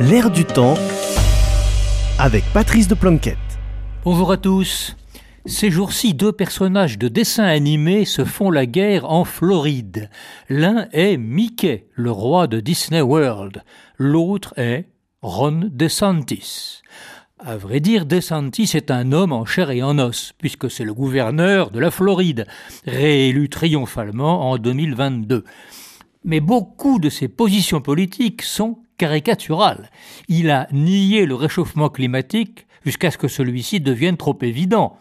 L'air du temps avec Patrice de Planquette. Bonjour à tous. Ces jours-ci, deux personnages de dessins animés se font la guerre en Floride. L'un est Mickey, le roi de Disney World. L'autre est Ron DeSantis. À vrai dire, DeSantis est un homme en chair et en os, puisque c'est le gouverneur de la Floride, réélu triomphalement en 2022. Mais beaucoup de ses positions politiques sont caricaturales. Il a nié le réchauffement climatique jusqu'à ce que celui-ci devienne trop évident.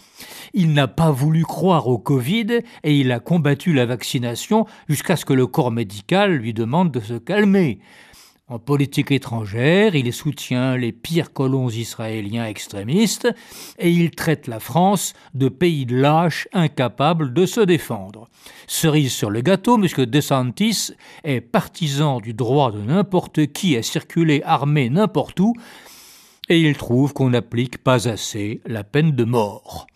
Il n'a pas voulu croire au Covid et il a combattu la vaccination jusqu'à ce que le corps médical lui demande de se calmer. En politique étrangère, il soutient les pires colons israéliens extrémistes et il traite la France de pays de lâches incapables de se défendre. Cerise sur le gâteau, M. DeSantis est partisan du droit de n'importe qui à circuler armé n'importe où et il trouve qu'on n'applique pas assez la peine de mort.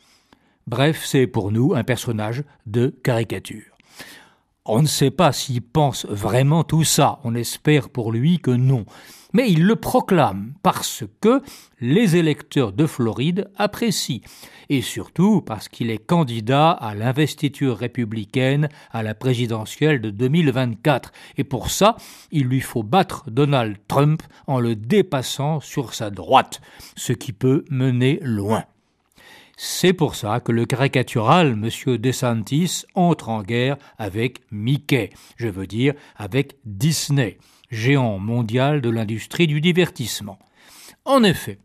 Bref, c'est pour nous un personnage de caricature. On ne sait pas s'il pense vraiment tout ça, on espère pour lui que non. Mais il le proclame parce que les électeurs de Floride apprécient, et surtout parce qu'il est candidat à l'investiture républicaine à la présidentielle de 2024. Et pour ça, il lui faut battre Donald Trump en le dépassant sur sa droite, ce qui peut mener loin. C'est pour ça que le caricatural M. DeSantis entre en guerre avec Mickey, je veux dire avec Disney, géant mondial de l'industrie du divertissement. En effet,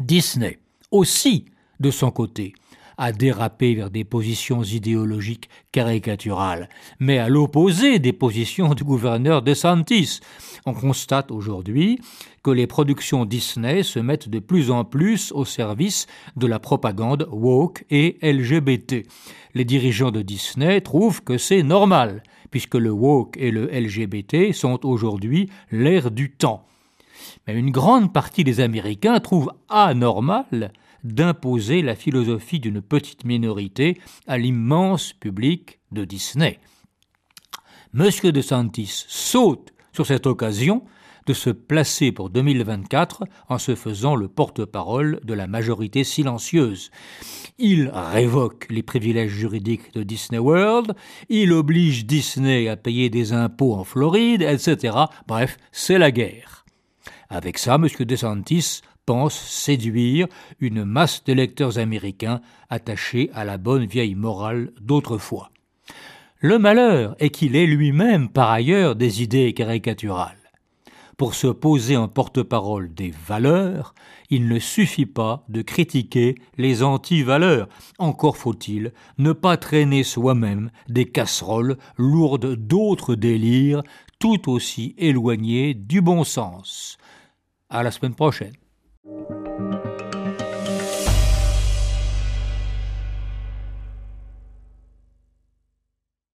Disney, aussi de son côté, a dérapé vers des positions idéologiques caricaturales, mais à l'opposé des positions du gouverneur de Santis. On constate aujourd'hui que les productions Disney se mettent de plus en plus au service de la propagande woke et LGBT. Les dirigeants de Disney trouvent que c'est normal, puisque le woke et le LGBT sont aujourd'hui l'ère du temps. Mais une grande partie des Américains trouvent anormal d'imposer la philosophie d'une petite minorité à l'immense public de Disney. Monsieur de Santis saute sur cette occasion de se placer pour 2024 en se faisant le porte-parole de la majorité silencieuse. Il révoque les privilèges juridiques de Disney World, il oblige Disney à payer des impôts en Floride, etc. Bref, c'est la guerre. Avec ça, M. DeSantis pense séduire une masse d'électeurs américains attachés à la bonne vieille morale d'autrefois. Le malheur est qu'il ait lui-même par ailleurs des idées caricaturales. Pour se poser en porte-parole des valeurs, il ne suffit pas de critiquer les anti-valeurs. Encore faut-il ne pas traîner soi-même des casseroles lourdes d'autres délires tout aussi éloignés du bon sens. À la semaine prochaine. you